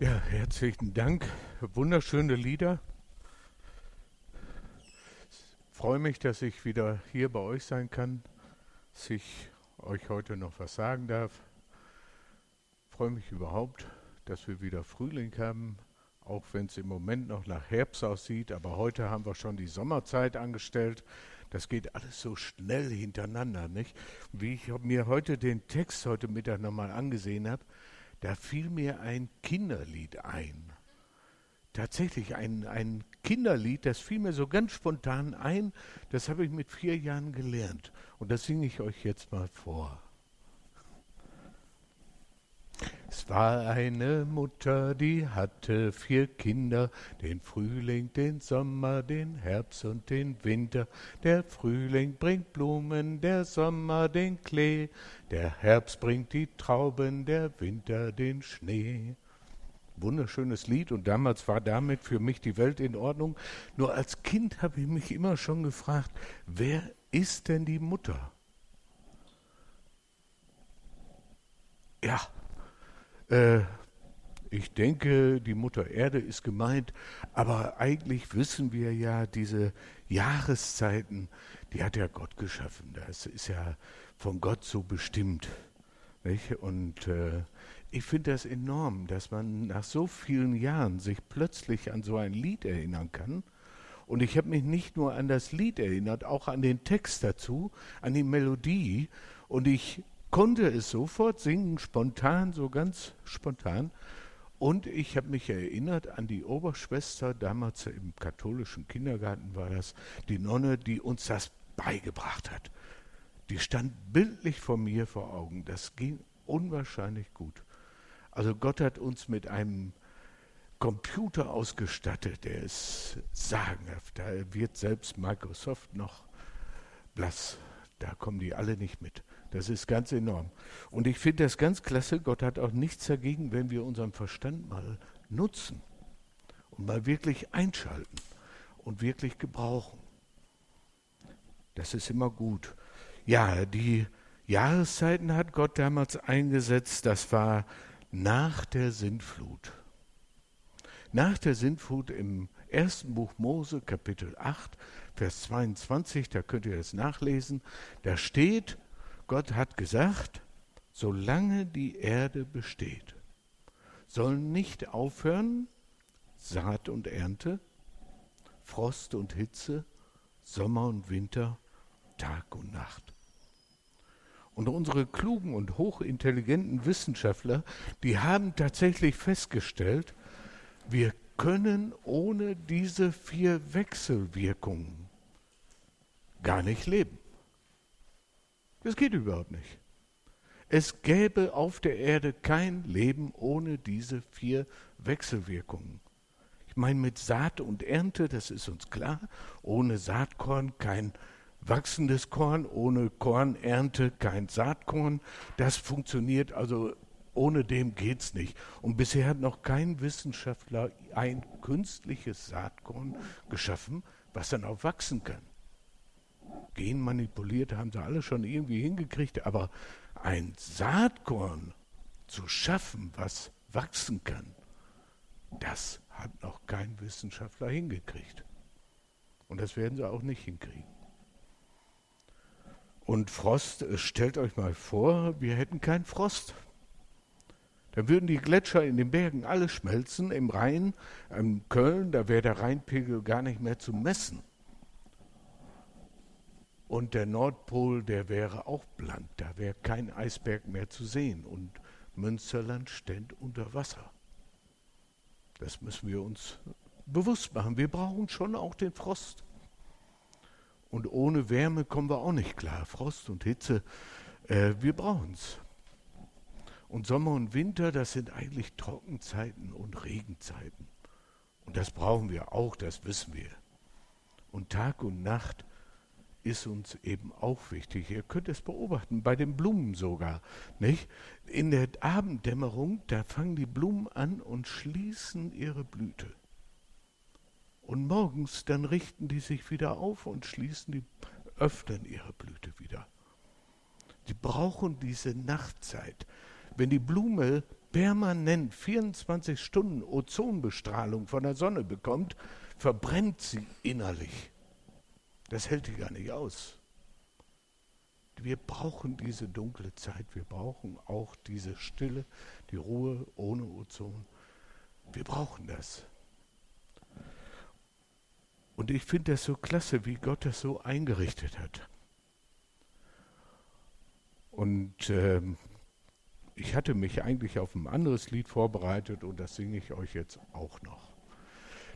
Ja, herzlichen Dank. Wunderschöne Lieder. Ich freue mich, dass ich wieder hier bei euch sein kann, dass ich euch heute noch was sagen darf. Ich freue mich überhaupt, dass wir wieder Frühling haben, auch wenn es im Moment noch nach Herbst aussieht. Aber heute haben wir schon die Sommerzeit angestellt. Das geht alles so schnell hintereinander, nicht? Wie ich mir heute den Text heute Mittag nochmal angesehen habe, da fiel mir ein Kinderlied ein. Tatsächlich ein, ein Kinderlied, das fiel mir so ganz spontan ein. Das habe ich mit vier Jahren gelernt. Und das singe ich euch jetzt mal vor. Es war eine Mutter, die hatte vier Kinder, den Frühling, den Sommer, den Herbst und den Winter. Der Frühling bringt Blumen, der Sommer den Klee, der Herbst bringt die Trauben, der Winter den Schnee. Wunderschönes Lied und damals war damit für mich die Welt in Ordnung. Nur als Kind habe ich mich immer schon gefragt, wer ist denn die Mutter? Ja, äh, ich denke, die Mutter Erde ist gemeint, aber eigentlich wissen wir ja, diese Jahreszeiten, die hat ja Gott geschaffen. Das ist ja von Gott so bestimmt. Nicht? Und äh, ich finde das enorm, dass man nach so vielen Jahren sich plötzlich an so ein Lied erinnern kann. Und ich habe mich nicht nur an das Lied erinnert, auch an den Text dazu, an die Melodie. Und ich konnte es sofort singen, spontan, so ganz spontan. Und ich habe mich erinnert an die Oberschwester, damals im katholischen Kindergarten war das, die Nonne, die uns das beigebracht hat. Die stand bildlich vor mir vor Augen. Das ging unwahrscheinlich gut. Also Gott hat uns mit einem Computer ausgestattet, der ist sagenhaft. Da wird selbst Microsoft noch blass. Da kommen die alle nicht mit. Das ist ganz enorm. Und ich finde das ganz klasse. Gott hat auch nichts dagegen, wenn wir unseren Verstand mal nutzen und mal wirklich einschalten und wirklich gebrauchen. Das ist immer gut. Ja, die Jahreszeiten hat Gott damals eingesetzt. Das war nach der Sintflut. Nach der Sintflut im ersten Buch Mose, Kapitel 8, Vers 22, da könnt ihr es nachlesen, da steht, Gott hat gesagt, solange die Erde besteht, sollen nicht aufhören Saat und Ernte, Frost und Hitze, Sommer und Winter, Tag und Nacht. Und unsere klugen und hochintelligenten Wissenschaftler, die haben tatsächlich festgestellt, wir können ohne diese vier Wechselwirkungen gar nicht leben. Das geht überhaupt nicht. Es gäbe auf der Erde kein Leben ohne diese vier Wechselwirkungen. Ich meine mit Saat und Ernte, das ist uns klar, ohne Saatkorn kein wachsendes Korn, ohne Kornernte kein Saatkorn. Das funktioniert also ohne dem geht's nicht. Und bisher hat noch kein Wissenschaftler ein künstliches Saatkorn geschaffen, was dann auch wachsen kann genmanipuliert haben sie alle schon irgendwie hingekriegt, aber ein Saatkorn zu schaffen, was wachsen kann, das hat noch kein Wissenschaftler hingekriegt. Und das werden sie auch nicht hinkriegen. Und Frost, stellt euch mal vor, wir hätten keinen Frost. Dann würden die Gletscher in den Bergen alle schmelzen. Im Rhein, in Köln, da wäre der Rheinpegel gar nicht mehr zu messen. Und der Nordpol, der wäre auch blank, da wäre kein Eisberg mehr zu sehen und Münsterland stände unter Wasser. Das müssen wir uns bewusst machen. Wir brauchen schon auch den Frost. Und ohne Wärme kommen wir auch nicht klar. Frost und Hitze, äh, wir brauchen es. Und Sommer und Winter, das sind eigentlich Trockenzeiten und Regenzeiten. Und das brauchen wir auch, das wissen wir. Und Tag und Nacht, ist uns eben auch wichtig. Ihr könnt es beobachten, bei den Blumen sogar. Nicht? In der Abenddämmerung, da fangen die Blumen an und schließen ihre Blüte. Und morgens dann richten die sich wieder auf und schließen die, öffnen ihre Blüte wieder. Die brauchen diese Nachtzeit. Wenn die Blume permanent 24 Stunden Ozonbestrahlung von der Sonne bekommt, verbrennt sie innerlich. Das hält sie gar nicht aus. Wir brauchen diese dunkle Zeit, wir brauchen auch diese Stille, die Ruhe ohne Ozon. Wir brauchen das. Und ich finde das so klasse, wie Gott das so eingerichtet hat. Und äh, ich hatte mich eigentlich auf ein anderes Lied vorbereitet und das singe ich euch jetzt auch noch.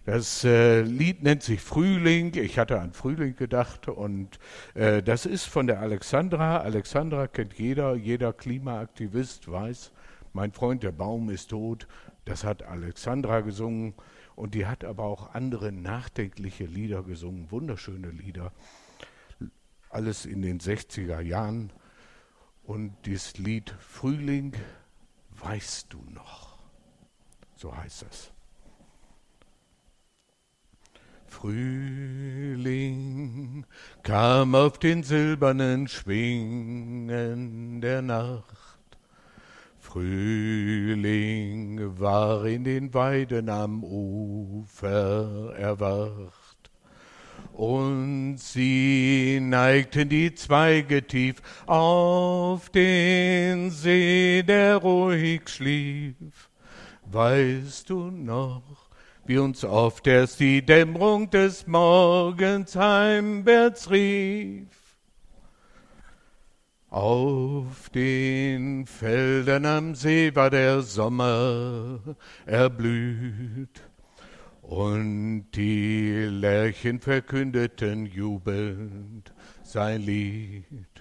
Das äh, Lied nennt sich Frühling. Ich hatte an Frühling gedacht und äh, das ist von der Alexandra. Alexandra kennt jeder, jeder Klimaaktivist weiß, mein Freund, der Baum ist tot. Das hat Alexandra gesungen und die hat aber auch andere nachdenkliche Lieder gesungen, wunderschöne Lieder. Alles in den 60er Jahren. Und dieses Lied Frühling, weißt du noch? So heißt es. Frühling kam auf den silbernen Schwingen der Nacht. Frühling war in den Weiden am Ufer erwacht. Und sie neigten die Zweige tief auf den See, der ruhig schlief. Weißt du noch, wie uns oft erst die Dämmerung des Morgens heimwärts rief. Auf den Feldern am See war der Sommer erblüht, und die Lerchen verkündeten jubelnd sein Lied.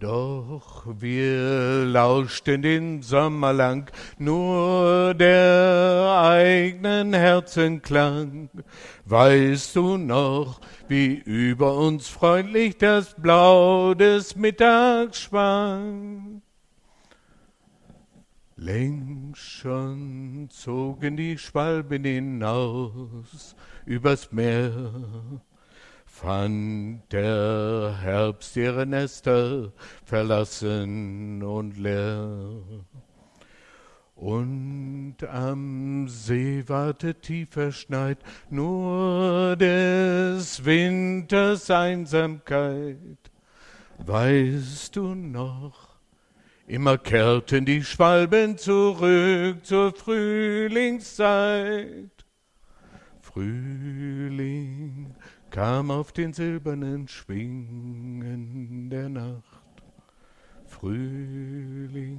Doch wir lauschten den Sommer lang nur der eigenen Herzenklang. Weißt du noch, wie über uns freundlich das Blau des Mittags schwang? Längst schon zogen die Schwalben hinaus übers Meer fand der Herbst ihre Nester verlassen und leer. Und am See wartet tief verschneit nur des Winters Einsamkeit. Weißt du noch, immer kehrten die Schwalben zurück zur Frühlingszeit. Frühling, kam auf den silbernen Schwingen der Nacht. Frühling.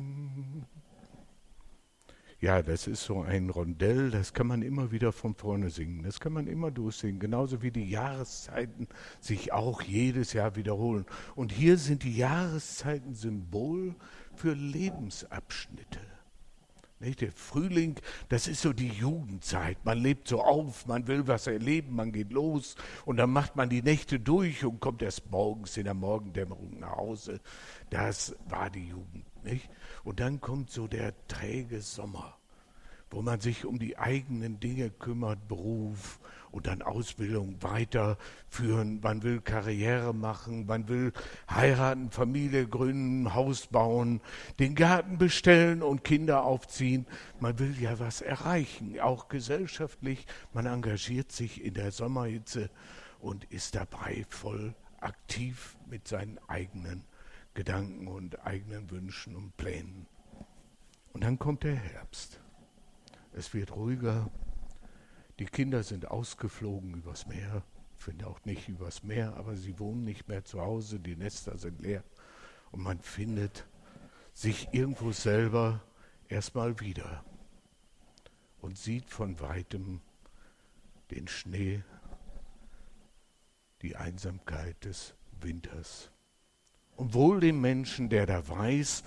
Ja, das ist so ein Rondell, das kann man immer wieder von vorne singen. Das kann man immer durchsingen, genauso wie die Jahreszeiten sich auch jedes Jahr wiederholen. Und hier sind die Jahreszeiten Symbol für Lebensabschnitte. Nicht? Der Frühling, das ist so die Jugendzeit. Man lebt so auf, man will was erleben, man geht los und dann macht man die Nächte durch und kommt erst morgens in der Morgendämmerung nach Hause. Das war die Jugend. Nicht? Und dann kommt so der träge Sommer, wo man sich um die eigenen Dinge kümmert, Beruf und dann Ausbildung weiterführen. Man will Karriere machen, man will heiraten, Familie gründen, Haus bauen, den Garten bestellen und Kinder aufziehen. Man will ja was erreichen, auch gesellschaftlich. Man engagiert sich in der Sommerhitze und ist dabei voll aktiv mit seinen eigenen Gedanken und eigenen Wünschen und Plänen. Und dann kommt der Herbst. Es wird ruhiger, die Kinder sind ausgeflogen übers Meer, ich finde auch nicht übers Meer, aber sie wohnen nicht mehr zu Hause, die Nester sind leer. Und man findet sich irgendwo selber erstmal wieder und sieht von weitem den Schnee, die Einsamkeit des Winters. Und wohl dem Menschen, der da weiß,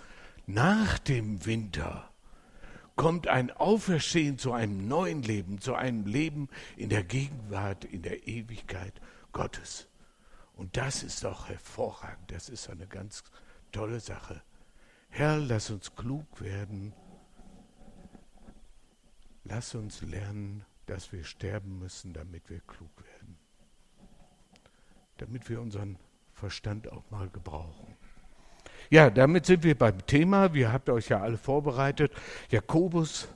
nach dem Winter kommt ein Auferstehen zu einem neuen Leben, zu einem Leben in der Gegenwart, in der Ewigkeit Gottes. Und das ist doch hervorragend, das ist eine ganz tolle Sache. Herr, lass uns klug werden. Lass uns lernen, dass wir sterben müssen, damit wir klug werden. Damit wir unseren Verstand auch mal gebrauchen. Ja, damit sind wir beim Thema. Wir habt euch ja alle vorbereitet. Jakobus,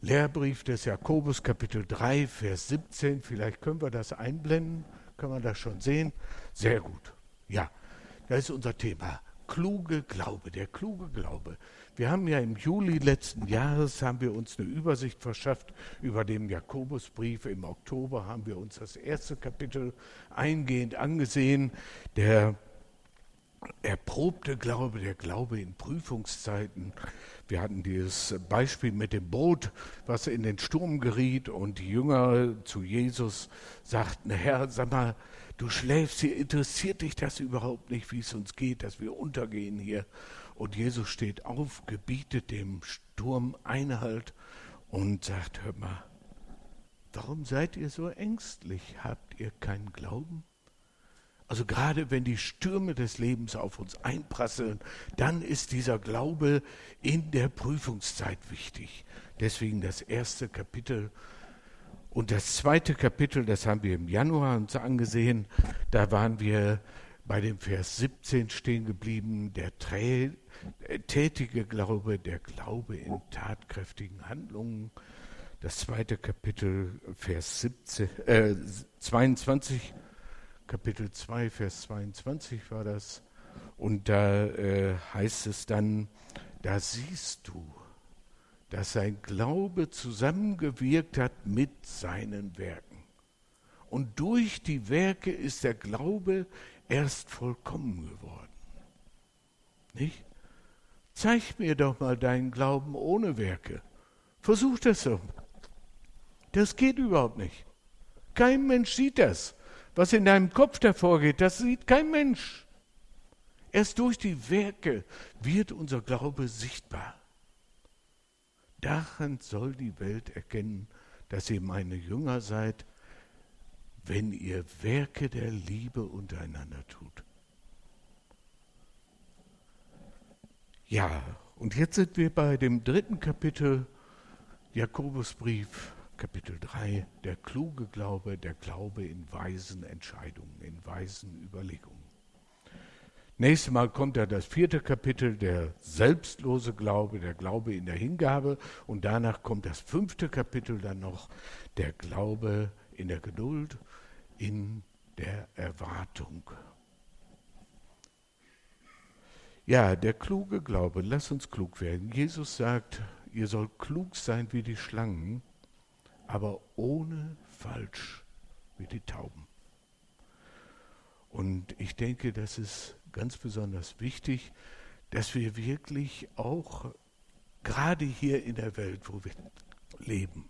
Lehrbrief des Jakobus, Kapitel 3, Vers 17. Vielleicht können wir das einblenden. Können wir das schon sehen? Sehr gut. Ja, das ist unser Thema. Kluge Glaube, der kluge Glaube. Wir haben ja im Juli letzten Jahres haben wir uns eine Übersicht verschafft über den Jakobusbrief. Im Oktober haben wir uns das erste Kapitel eingehend angesehen. Der erprobte Glaube, der Glaube in Prüfungszeiten. Wir hatten dieses Beispiel mit dem Boot, was in den Sturm geriet und die Jünger zu Jesus sagten, Herr, sag mal, du schläfst hier, interessiert dich das überhaupt nicht, wie es uns geht, dass wir untergehen hier? Und Jesus steht auf, gebietet dem Sturm Einhalt und sagt, hör mal, warum seid ihr so ängstlich? Habt ihr keinen Glauben? Also gerade wenn die Stürme des Lebens auf uns einprasseln, dann ist dieser Glaube in der Prüfungszeit wichtig. Deswegen das erste Kapitel. Und das zweite Kapitel, das haben wir im Januar uns angesehen, da waren wir bei dem Vers 17 stehen geblieben, der tätige Glaube, der Glaube in tatkräftigen Handlungen. Das zweite Kapitel, Vers 17, äh, 22, Kapitel 2, Vers 22 war das. Und da äh, heißt es dann, da siehst du, dass sein Glaube zusammengewirkt hat mit seinen Werken. Und durch die Werke ist der Glaube erst vollkommen geworden. Nicht? Zeig mir doch mal deinen Glauben ohne Werke. Versuch das so. Das geht überhaupt nicht. Kein Mensch sieht das. Was in deinem Kopf hervorgeht, das sieht kein Mensch. Erst durch die Werke wird unser Glaube sichtbar. Daran soll die Welt erkennen, dass ihr meine Jünger seid, wenn ihr Werke der Liebe untereinander tut. Ja, und jetzt sind wir bei dem dritten Kapitel Jakobusbrief, Kapitel 3, der kluge Glaube, der Glaube in weisen Entscheidungen, in weisen Überlegungen. Nächstes Mal kommt ja das vierte Kapitel, der selbstlose Glaube, der Glaube in der Hingabe. Und danach kommt das fünfte Kapitel dann noch, der Glaube in der Geduld in der Erwartung. Ja, der kluge Glaube, lass uns klug werden. Jesus sagt, ihr sollt klug sein wie die Schlangen, aber ohne falsch wie die Tauben. Und ich denke, das ist ganz besonders wichtig, dass wir wirklich auch gerade hier in der Welt, wo wir leben,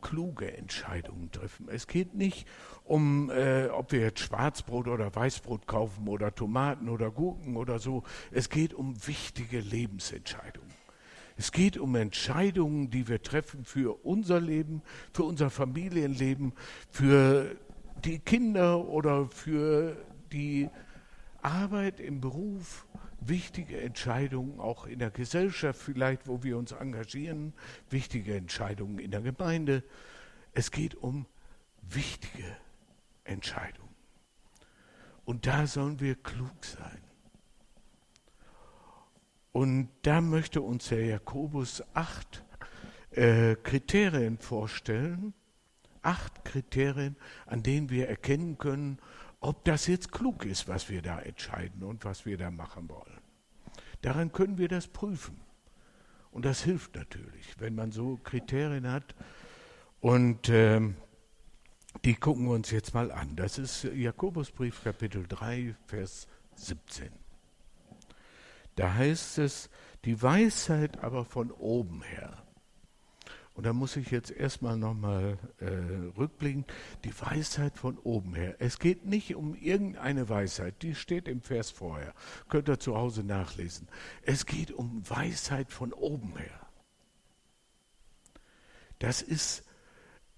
kluge Entscheidungen treffen. Es geht nicht um, äh, ob wir jetzt Schwarzbrot oder Weißbrot kaufen oder Tomaten oder Gurken oder so. Es geht um wichtige Lebensentscheidungen. Es geht um Entscheidungen, die wir treffen für unser Leben, für unser Familienleben, für die Kinder oder für die Arbeit im Beruf, wichtige Entscheidungen auch in der Gesellschaft vielleicht, wo wir uns engagieren, wichtige Entscheidungen in der Gemeinde. Es geht um wichtige Entscheidungen. Und da sollen wir klug sein. Und da möchte uns Herr Jakobus acht äh, Kriterien vorstellen, acht Kriterien, an denen wir erkennen können, ob das jetzt klug ist, was wir da entscheiden und was wir da machen wollen. Daran können wir das prüfen. Und das hilft natürlich, wenn man so Kriterien hat. Und ähm, die gucken wir uns jetzt mal an. Das ist Jakobusbrief Kapitel 3, Vers 17. Da heißt es, die Weisheit aber von oben her und da muss ich jetzt erstmal nochmal äh, rückblicken. Die Weisheit von oben her. Es geht nicht um irgendeine Weisheit, die steht im Vers vorher. Könnt ihr zu Hause nachlesen. Es geht um Weisheit von oben her. Das ist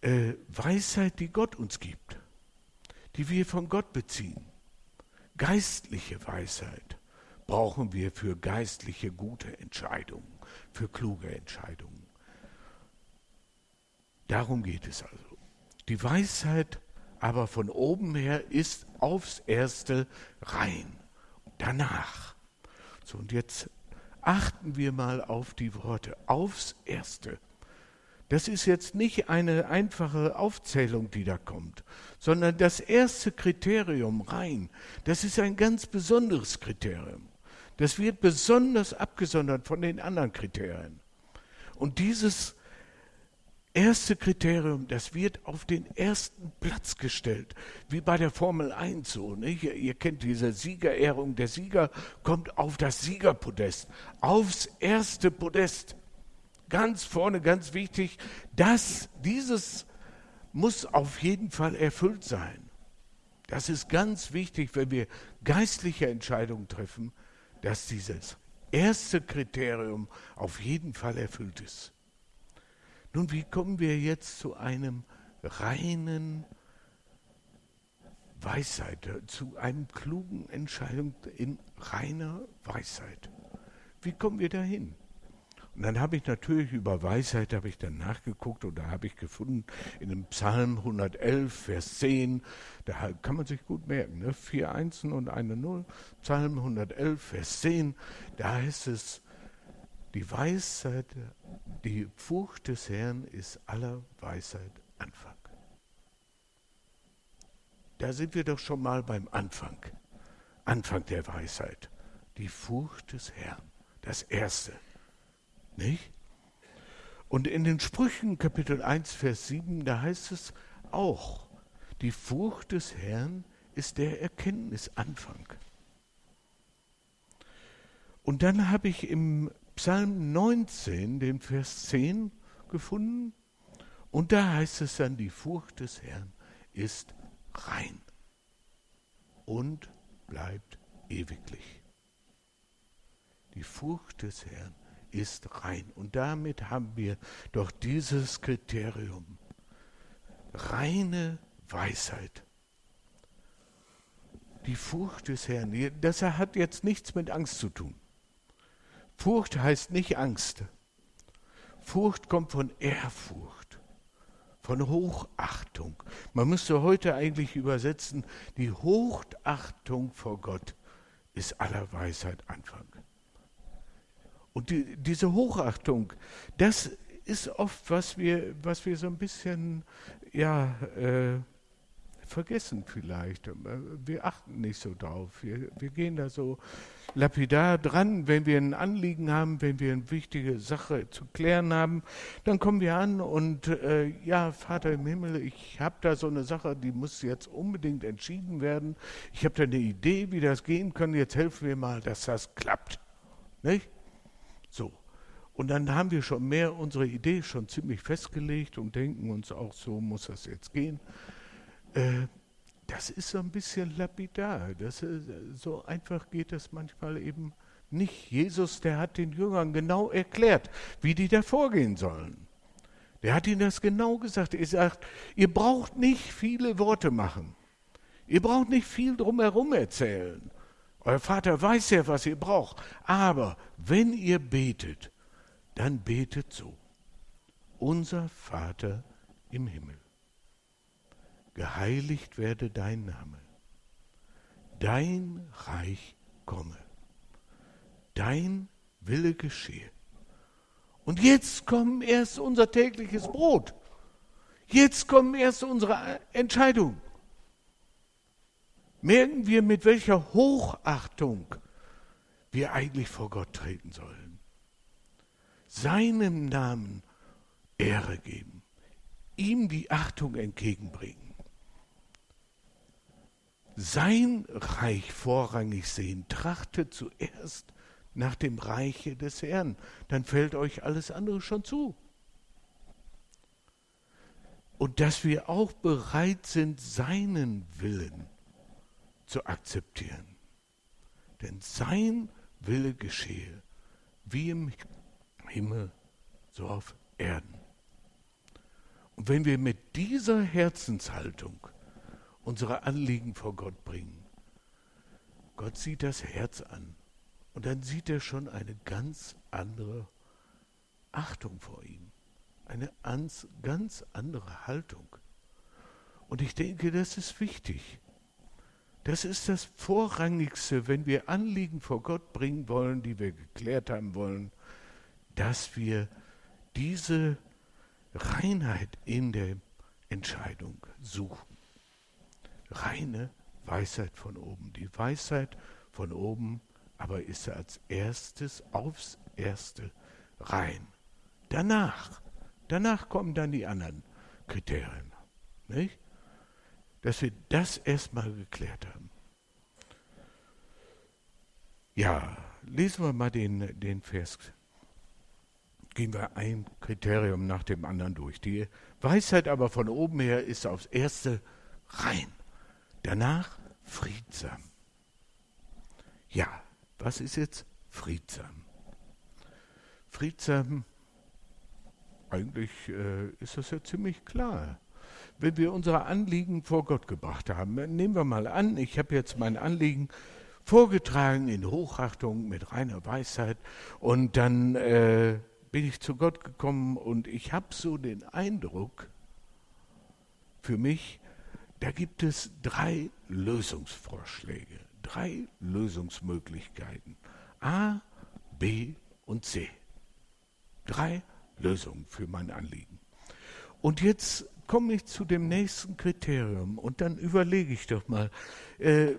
äh, Weisheit, die Gott uns gibt, die wir von Gott beziehen. Geistliche Weisheit brauchen wir für geistliche gute Entscheidungen, für kluge Entscheidungen. Darum geht es also. Die Weisheit aber von oben her ist aufs erste rein. Danach So, und jetzt achten wir mal auf die Worte, aufs Erste. Das ist jetzt nicht eine einfache Aufzählung, die da kommt, sondern das erste Kriterium rein, das ist ein ganz besonderes Kriterium. Das wird besonders abgesondert von den anderen Kriterien. Und dieses erste Kriterium, das wird auf den ersten Platz gestellt, wie bei der Formel 1 so. Nicht? Ihr, ihr kennt diese Siegerehrung, der Sieger kommt auf das Siegerpodest, aufs erste Podest. Ganz vorne, ganz wichtig, dass dieses muss auf jeden Fall erfüllt sein. Das ist ganz wichtig, wenn wir geistliche Entscheidungen treffen, dass dieses erste Kriterium auf jeden Fall erfüllt ist. Nun, wie kommen wir jetzt zu einem reinen Weisheit, zu einem klugen Entscheidung in reiner Weisheit? Wie kommen wir dahin? Und dann habe ich natürlich über Weisheit habe ich dann nachgeguckt und da habe ich gefunden in dem Psalm 111, Vers 10, da kann man sich gut merken, ne? vier Einsen und eine Null, Psalm 111, Vers 10, da heißt es, die Weisheit, die Furcht des Herrn ist aller Weisheit Anfang. Da sind wir doch schon mal beim Anfang. Anfang der Weisheit. Die Furcht des Herrn. Das Erste. Nicht? Und in den Sprüchen Kapitel 1, Vers 7, da heißt es auch, die Furcht des Herrn ist der Erkenntnisanfang. Und dann habe ich im Psalm 19, den Vers 10 gefunden. Und da heißt es dann, die Furcht des Herrn ist rein und bleibt ewiglich. Die Furcht des Herrn ist rein. Und damit haben wir doch dieses Kriterium. Reine Weisheit. Die Furcht des Herrn, das hat jetzt nichts mit Angst zu tun. Furcht heißt nicht Angst. Furcht kommt von Ehrfurcht, von Hochachtung. Man müsste heute eigentlich übersetzen, die Hochachtung vor Gott ist aller Weisheit Anfang. Und die, diese Hochachtung, das ist oft, was wir, was wir so ein bisschen ja, äh, vergessen vielleicht. Wir achten nicht so drauf. Wir, wir gehen da so lapidar dran, wenn wir ein Anliegen haben, wenn wir eine wichtige Sache zu klären haben, dann kommen wir an und äh, ja, Vater im Himmel, ich habe da so eine Sache, die muss jetzt unbedingt entschieden werden. Ich habe da eine Idee, wie das gehen kann. Jetzt helfen wir mal, dass das klappt. Nicht? So. Und dann haben wir schon mehr unsere Idee schon ziemlich festgelegt und denken uns auch, so muss das jetzt gehen. Äh, das ist so ein bisschen lapidar. Das ist, so einfach geht das manchmal eben nicht. Jesus, der hat den Jüngern genau erklärt, wie die da vorgehen sollen. Der hat ihnen das genau gesagt. Er sagt, ihr braucht nicht viele Worte machen. Ihr braucht nicht viel drumherum erzählen. Euer Vater weiß ja, was ihr braucht. Aber wenn ihr betet, dann betet so. Unser Vater im Himmel geheiligt werde dein Name, dein Reich komme, dein Wille geschehe. Und jetzt kommt erst unser tägliches Brot. Jetzt kommen erst unsere Entscheidungen. Merken wir, mit welcher Hochachtung wir eigentlich vor Gott treten sollen. Seinem Namen Ehre geben, ihm die Achtung entgegenbringen sein Reich vorrangig sehen. Trachtet zuerst nach dem Reiche des Herrn, dann fällt euch alles andere schon zu. Und dass wir auch bereit sind, seinen Willen zu akzeptieren. Denn sein Wille geschehe, wie im Himmel, so auf Erden. Und wenn wir mit dieser Herzenshaltung unsere Anliegen vor Gott bringen. Gott sieht das Herz an und dann sieht er schon eine ganz andere Achtung vor ihm, eine ganz andere Haltung. Und ich denke, das ist wichtig. Das ist das Vorrangigste, wenn wir Anliegen vor Gott bringen wollen, die wir geklärt haben wollen, dass wir diese Reinheit in der Entscheidung suchen. Reine Weisheit von oben. Die Weisheit von oben aber ist als erstes aufs Erste rein. Danach, danach kommen dann die anderen Kriterien. Nicht? Dass wir das erstmal geklärt haben. Ja, lesen wir mal den, den Vers. Gehen wir ein Kriterium nach dem anderen durch. Die Weisheit aber von oben her ist aufs Erste rein. Danach friedsam. Ja, was ist jetzt friedsam? Friedsam, eigentlich äh, ist das ja ziemlich klar. Wenn wir unsere Anliegen vor Gott gebracht haben, nehmen wir mal an, ich habe jetzt mein Anliegen vorgetragen in Hochachtung mit reiner Weisheit und dann äh, bin ich zu Gott gekommen und ich habe so den Eindruck, für mich, da gibt es drei Lösungsvorschläge, drei Lösungsmöglichkeiten. A, B und C. Drei Lösungen für mein Anliegen. Und jetzt komme ich zu dem nächsten Kriterium und dann überlege ich doch mal, äh,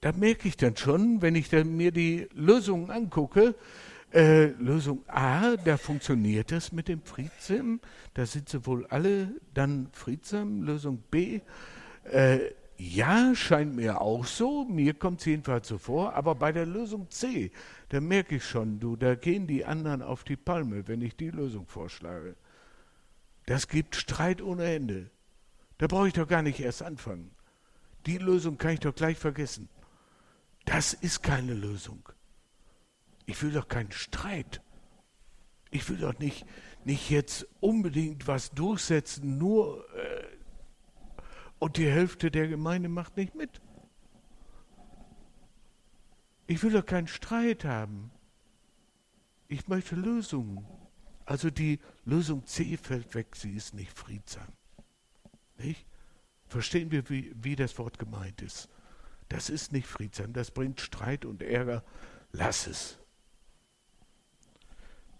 da merke ich dann schon, wenn ich dann mir die Lösungen angucke, äh, Lösung A, da funktioniert das mit dem Friedsam, da sind sie wohl alle dann friedsam. Lösung B, äh, ja, scheint mir auch so, mir kommt es jedenfalls so vor, aber bei der Lösung C, da merke ich schon, du, da gehen die anderen auf die Palme, wenn ich die Lösung vorschlage. Das gibt Streit ohne Ende. Da brauche ich doch gar nicht erst anfangen. Die Lösung kann ich doch gleich vergessen. Das ist keine Lösung. Ich will doch keinen Streit. Ich will doch nicht, nicht jetzt unbedingt was durchsetzen, nur äh, und die Hälfte der Gemeinde macht nicht mit. Ich will doch keinen Streit haben. Ich möchte Lösungen. Also die Lösung C fällt weg, sie ist nicht friedsam. Nicht? Verstehen wir, wie, wie das Wort gemeint ist? Das ist nicht friedsam, das bringt Streit und Ärger. Lass es.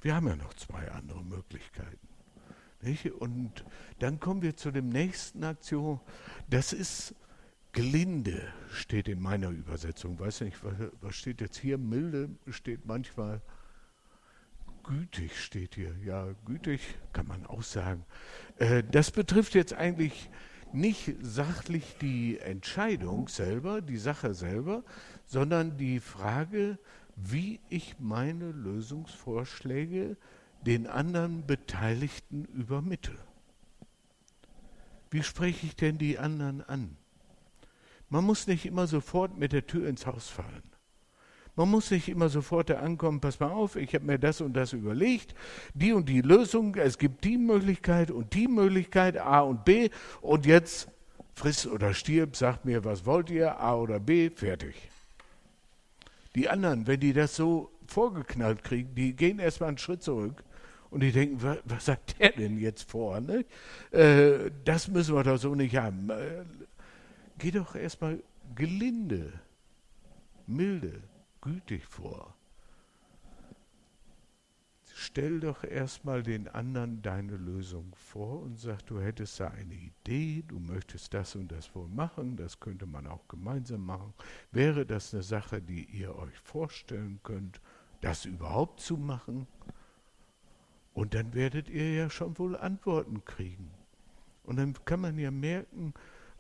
Wir haben ja noch zwei andere Möglichkeiten. Nicht? Und dann kommen wir zu dem nächsten Aktion. Das ist gelinde, steht in meiner Übersetzung. Weiß nicht, was, was steht jetzt hier? Milde steht manchmal. Gütig steht hier. Ja, gütig kann man auch sagen. Äh, das betrifft jetzt eigentlich nicht sachlich die Entscheidung selber, die Sache selber, sondern die Frage, wie ich meine Lösungsvorschläge den anderen Beteiligten übermittle. Wie spreche ich denn die anderen an? Man muss nicht immer sofort mit der Tür ins Haus fallen. Man muss nicht immer sofort da ankommen, pass mal auf, ich habe mir das und das überlegt, die und die Lösung, es gibt die Möglichkeit und die Möglichkeit, A und B, und jetzt friss oder stirb, sagt mir, was wollt ihr, A oder B, fertig. Die anderen, wenn die das so vorgeknallt kriegen, die gehen erstmal einen Schritt zurück und die denken, was, was sagt der denn jetzt vor? Ne? Äh, das müssen wir doch so nicht haben. Äh, geh doch erstmal gelinde, milde, gütig vor. Stell doch erstmal den anderen deine Lösung vor und sag, du hättest da eine Idee, du möchtest das und das wohl machen, das könnte man auch gemeinsam machen. Wäre das eine Sache, die ihr euch vorstellen könnt, das überhaupt zu machen? Und dann werdet ihr ja schon wohl Antworten kriegen. Und dann kann man ja merken,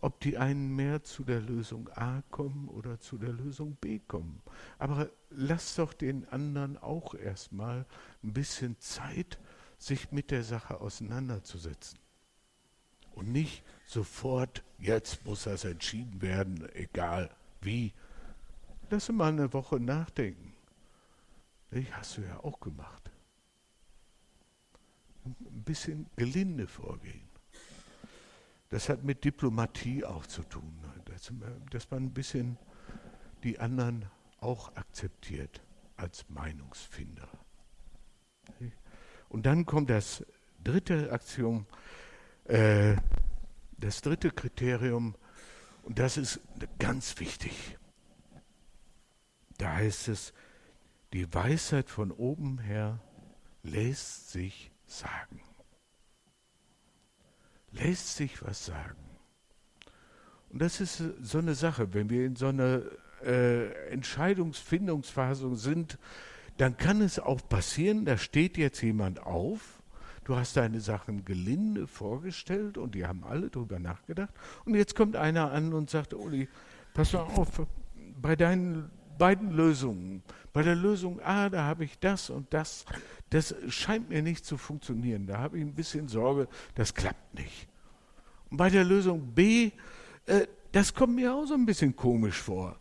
ob die einen mehr zu der Lösung A kommen oder zu der Lösung B kommen. Aber lasst doch den anderen auch erstmal ein bisschen Zeit, sich mit der Sache auseinanderzusetzen. Und nicht sofort, jetzt muss das entschieden werden, egal wie. Lass mal eine Woche nachdenken. Das hast du ja auch gemacht. Ein bisschen gelinde vorgehen. Das hat mit Diplomatie auch zu tun, dass, dass man ein bisschen die anderen auch akzeptiert als Meinungsfinder. Und dann kommt das dritte Aktion, äh, das dritte Kriterium, Und das ist ganz wichtig. Da heißt es, die Weisheit von oben her lässt sich sagen. Lässt sich was sagen. Und das ist so eine Sache, wenn wir in so einer äh, Entscheidungsfindungsphase sind, dann kann es auch passieren, da steht jetzt jemand auf, du hast deine Sachen gelinde vorgestellt und die haben alle drüber nachgedacht und jetzt kommt einer an und sagt, Uli, pass mal auf, bei deinen beiden Lösungen, bei der Lösung A, da habe ich das und das, das scheint mir nicht zu funktionieren, da habe ich ein bisschen Sorge, das klappt nicht. Und bei der Lösung B, äh, das kommt mir auch so ein bisschen komisch vor.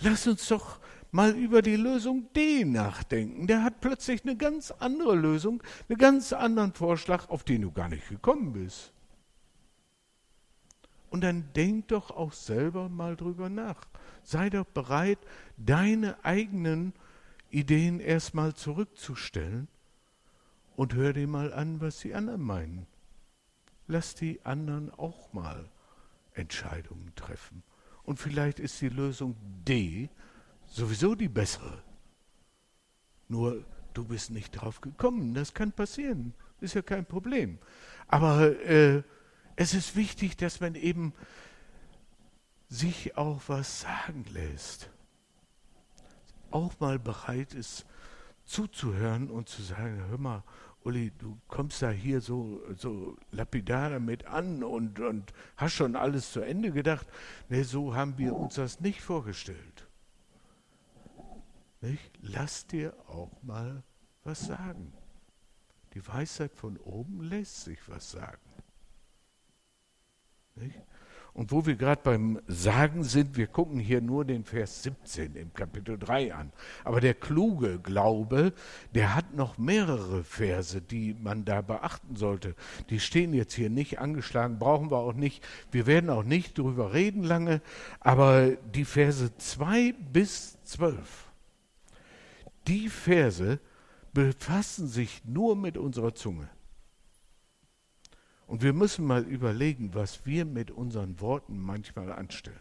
Lass uns doch mal über die Lösung D nachdenken. Der hat plötzlich eine ganz andere Lösung, einen ganz anderen Vorschlag, auf den du gar nicht gekommen bist. Und dann denk doch auch selber mal drüber nach. Sei doch bereit, deine eigenen Ideen erstmal zurückzustellen und hör dir mal an, was die anderen meinen. Lass die anderen auch mal Entscheidungen treffen. Und vielleicht ist die Lösung D sowieso die bessere. Nur du bist nicht drauf gekommen. Das kann passieren. Ist ja kein Problem. Aber äh, es ist wichtig, dass man eben sich auch was sagen lässt. Auch mal bereit ist zuzuhören und zu sagen, hör mal, Uli, du kommst da hier so, so lapidar damit an und, und hast schon alles zu Ende gedacht. Nee, so haben wir uns das nicht vorgestellt. Nicht? Lass dir auch mal was sagen. Die Weisheit von oben lässt sich was sagen. Und wo wir gerade beim Sagen sind, wir gucken hier nur den Vers 17 im Kapitel 3 an. Aber der kluge Glaube, der hat noch mehrere Verse, die man da beachten sollte. Die stehen jetzt hier nicht angeschlagen, brauchen wir auch nicht. Wir werden auch nicht drüber reden lange. Aber die Verse 2 bis 12, die Verse befassen sich nur mit unserer Zunge. Und wir müssen mal überlegen, was wir mit unseren Worten manchmal anstellen.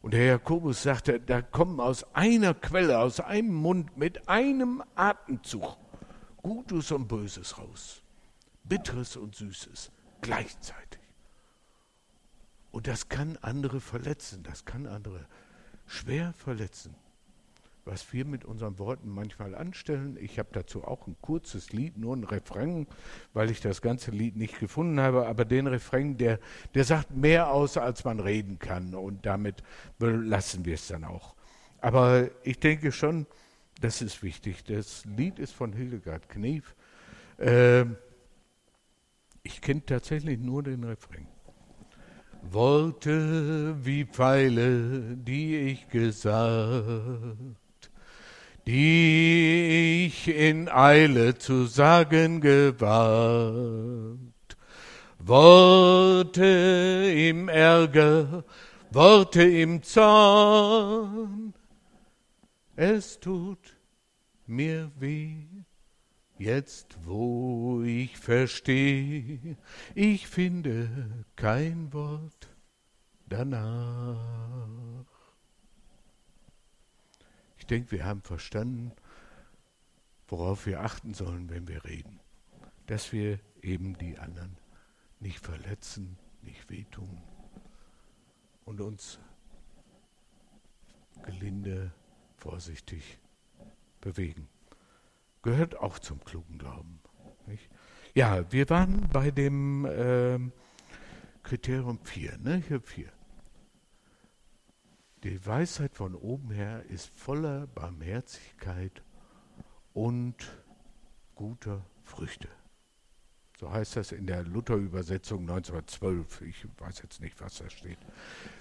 Und der Jakobus sagte, da kommen aus einer Quelle, aus einem Mund mit einem Atemzug Gutes und Böses raus. Bitteres und Süßes gleichzeitig. Und das kann andere verletzen, das kann andere schwer verletzen was wir mit unseren Worten manchmal anstellen. Ich habe dazu auch ein kurzes Lied, nur ein Refrain, weil ich das ganze Lied nicht gefunden habe. Aber den Refrain, der, der sagt mehr aus, als man reden kann. Und damit belassen wir es dann auch. Aber ich denke schon, das ist wichtig. Das Lied ist von Hildegard Knef. Äh, ich kenne tatsächlich nur den Refrain. Worte wie Pfeile, die ich gesagt die ich in Eile zu sagen gewagt. Worte im Ärger, Worte im Zorn. Es tut mir weh, jetzt wo ich verstehe, ich finde kein Wort danach. Ich denke, wir haben verstanden, worauf wir achten sollen, wenn wir reden. Dass wir eben die anderen nicht verletzen, nicht wehtun und uns gelinde, vorsichtig bewegen. Gehört auch zum klugen Glauben. Nicht? Ja, wir waren bei dem äh, Kriterium 4, ne? Hier 4. Die Weisheit von oben her ist voller Barmherzigkeit und guter Früchte. So heißt das in der Luther-Übersetzung 1912. Ich weiß jetzt nicht, was da steht.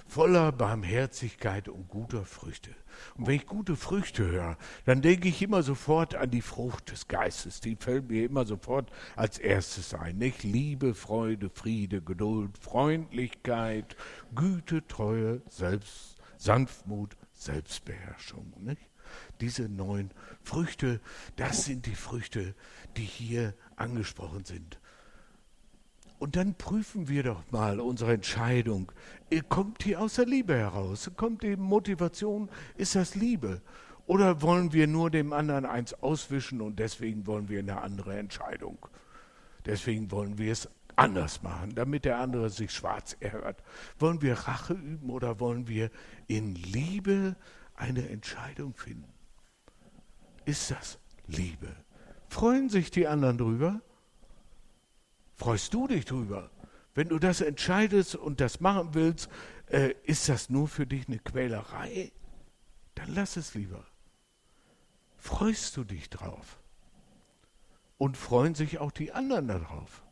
Voller Barmherzigkeit und guter Früchte. Und wenn ich gute Früchte höre, dann denke ich immer sofort an die Frucht des Geistes. Die fällt mir immer sofort als erstes ein. Nicht Liebe, Freude, Friede, Geduld, Freundlichkeit, Güte, Treue, Selbst Sanftmut, Selbstbeherrschung. Nicht? Diese neun Früchte, das sind die Früchte, die hier angesprochen sind. Und dann prüfen wir doch mal unsere Entscheidung. Kommt die aus der Liebe heraus? Kommt die Motivation? Ist das Liebe? Oder wollen wir nur dem anderen eins auswischen und deswegen wollen wir eine andere Entscheidung? Deswegen wollen wir es anders machen, damit der andere sich schwarz ärgert. Wollen wir Rache üben oder wollen wir in Liebe eine Entscheidung finden? Ist das Liebe? Freuen sich die anderen drüber? Freust du dich drüber? Wenn du das entscheidest und das machen willst, äh, ist das nur für dich eine Quälerei? Dann lass es lieber. Freust du dich drauf? Und freuen sich auch die anderen darauf?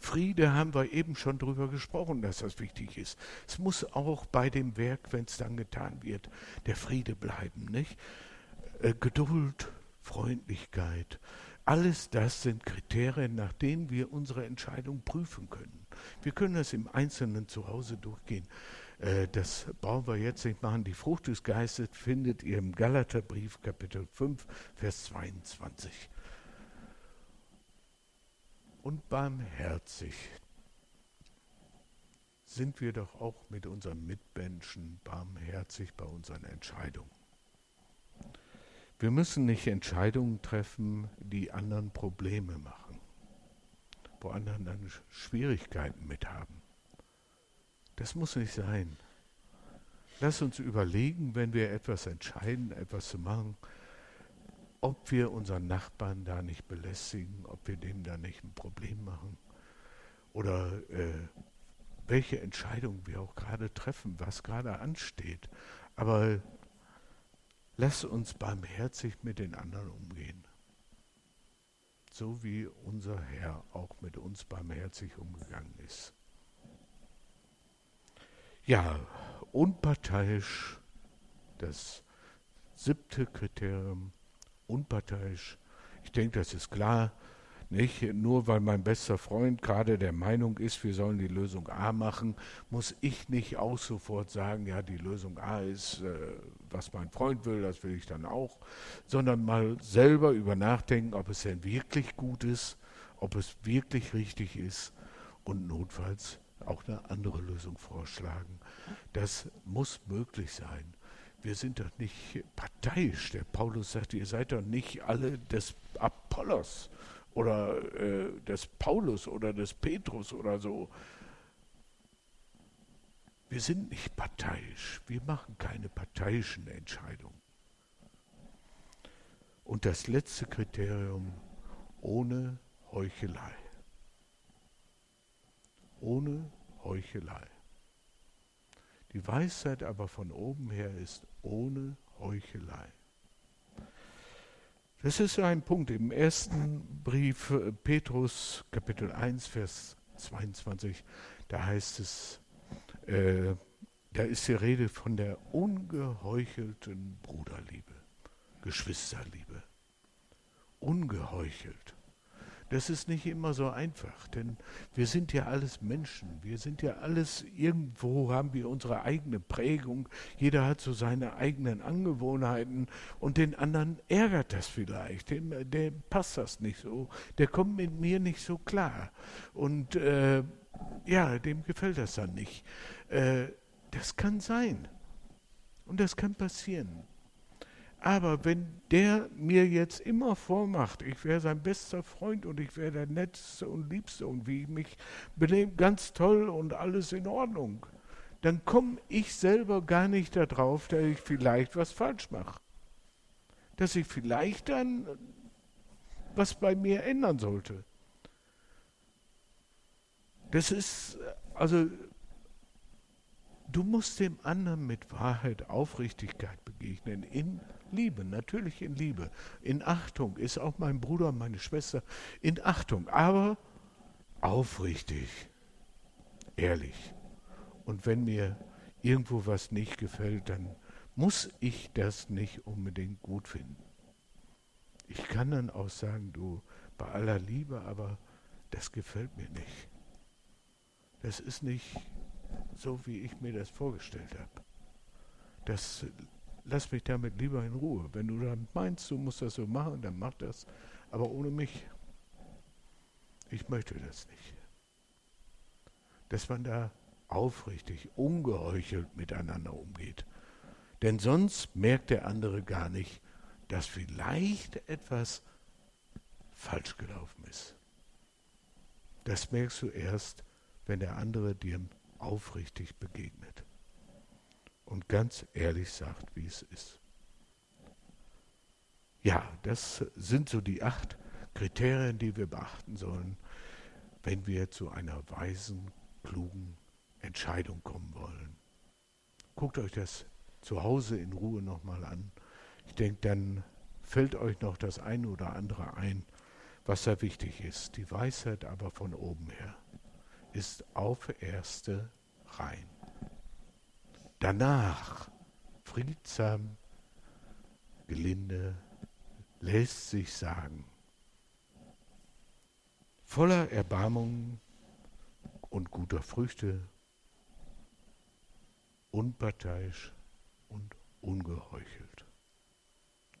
Friede haben wir eben schon drüber gesprochen, dass das wichtig ist. Es muss auch bei dem Werk, wenn es dann getan wird, der Friede bleiben, nicht? Äh, Geduld, Freundlichkeit, alles das sind Kriterien, nach denen wir unsere Entscheidung prüfen können. Wir können das im Einzelnen zu Hause durchgehen. Äh, das brauchen wir jetzt nicht machen. Die Frucht des Geistes findet ihr im Galaterbrief Kapitel 5, Vers 22 und barmherzig sind wir doch auch mit unseren Mitmenschen barmherzig bei unseren Entscheidungen. Wir müssen nicht Entscheidungen treffen, die anderen Probleme machen, wo anderen dann Schwierigkeiten mit haben. Das muss nicht sein. Lass uns überlegen, wenn wir etwas entscheiden, etwas zu machen, ob wir unseren Nachbarn da nicht belästigen, ob wir dem da nicht ein Problem machen oder äh, welche Entscheidung wir auch gerade treffen, was gerade ansteht. Aber lass uns barmherzig mit den anderen umgehen. So wie unser Herr auch mit uns barmherzig umgegangen ist. Ja, unparteiisch, das siebte Kriterium, unparteiisch. Ich denke, das ist klar. Nicht? Nur weil mein bester Freund gerade der Meinung ist, wir sollen die Lösung A machen, muss ich nicht auch sofort sagen, ja, die Lösung A ist, äh, was mein Freund will, das will ich dann auch, sondern mal selber über nachdenken, ob es denn wirklich gut ist, ob es wirklich richtig ist und notfalls auch eine andere Lösung vorschlagen. Das muss möglich sein wir sind doch nicht parteiisch. Der Paulus sagt, ihr seid doch nicht alle des Apollos oder äh, des Paulus oder des Petrus oder so. Wir sind nicht parteiisch. Wir machen keine parteiischen Entscheidungen. Und das letzte Kriterium, ohne Heuchelei. Ohne Heuchelei. Die Weisheit aber von oben her ist ohne Heuchelei. Das ist ein Punkt im ersten Brief äh, Petrus Kapitel 1 Vers 22. Da heißt es, äh, da ist die Rede von der ungeheuchelten Bruderliebe, Geschwisterliebe. Ungeheuchelt. Das ist nicht immer so einfach, denn wir sind ja alles Menschen. Wir sind ja alles, irgendwo haben wir unsere eigene Prägung. Jeder hat so seine eigenen Angewohnheiten und den anderen ärgert das vielleicht. Dem, dem passt das nicht so. Der kommt mit mir nicht so klar. Und äh, ja, dem gefällt das dann nicht. Äh, das kann sein. Und das kann passieren. Aber wenn der mir jetzt immer vormacht, ich wäre sein bester Freund und ich wäre der netteste und liebste und wie ich mich benehme, ganz toll und alles in Ordnung, dann komme ich selber gar nicht darauf, dass ich vielleicht was falsch mache. Dass ich vielleicht dann was bei mir ändern sollte. Das ist, also Du musst dem anderen mit Wahrheit, Aufrichtigkeit begegnen, in Liebe, natürlich in Liebe. In Achtung ist auch mein Bruder, meine Schwester, in Achtung, aber aufrichtig, ehrlich. Und wenn mir irgendwo was nicht gefällt, dann muss ich das nicht unbedingt gut finden. Ich kann dann auch sagen, du, bei aller Liebe, aber das gefällt mir nicht. Das ist nicht so wie ich mir das vorgestellt habe. Das lass mich damit lieber in Ruhe. Wenn du dann meinst, du musst das so machen, dann mach das, aber ohne mich. Ich möchte das nicht. Dass man da aufrichtig, ungeheuchelt miteinander umgeht. Denn sonst merkt der andere gar nicht, dass vielleicht etwas falsch gelaufen ist. Das merkst du erst, wenn der andere dir aufrichtig begegnet und ganz ehrlich sagt, wie es ist. Ja, das sind so die acht Kriterien, die wir beachten sollen, wenn wir zu einer weisen, klugen Entscheidung kommen wollen. Guckt euch das zu Hause in Ruhe nochmal an. Ich denke, dann fällt euch noch das eine oder andere ein, was da wichtig ist. Die Weisheit aber von oben her ist auf erste rein. Danach friedsam, gelinde, lässt sich sagen. Voller Erbarmung und guter Früchte, unparteiisch und ungeheuchelt.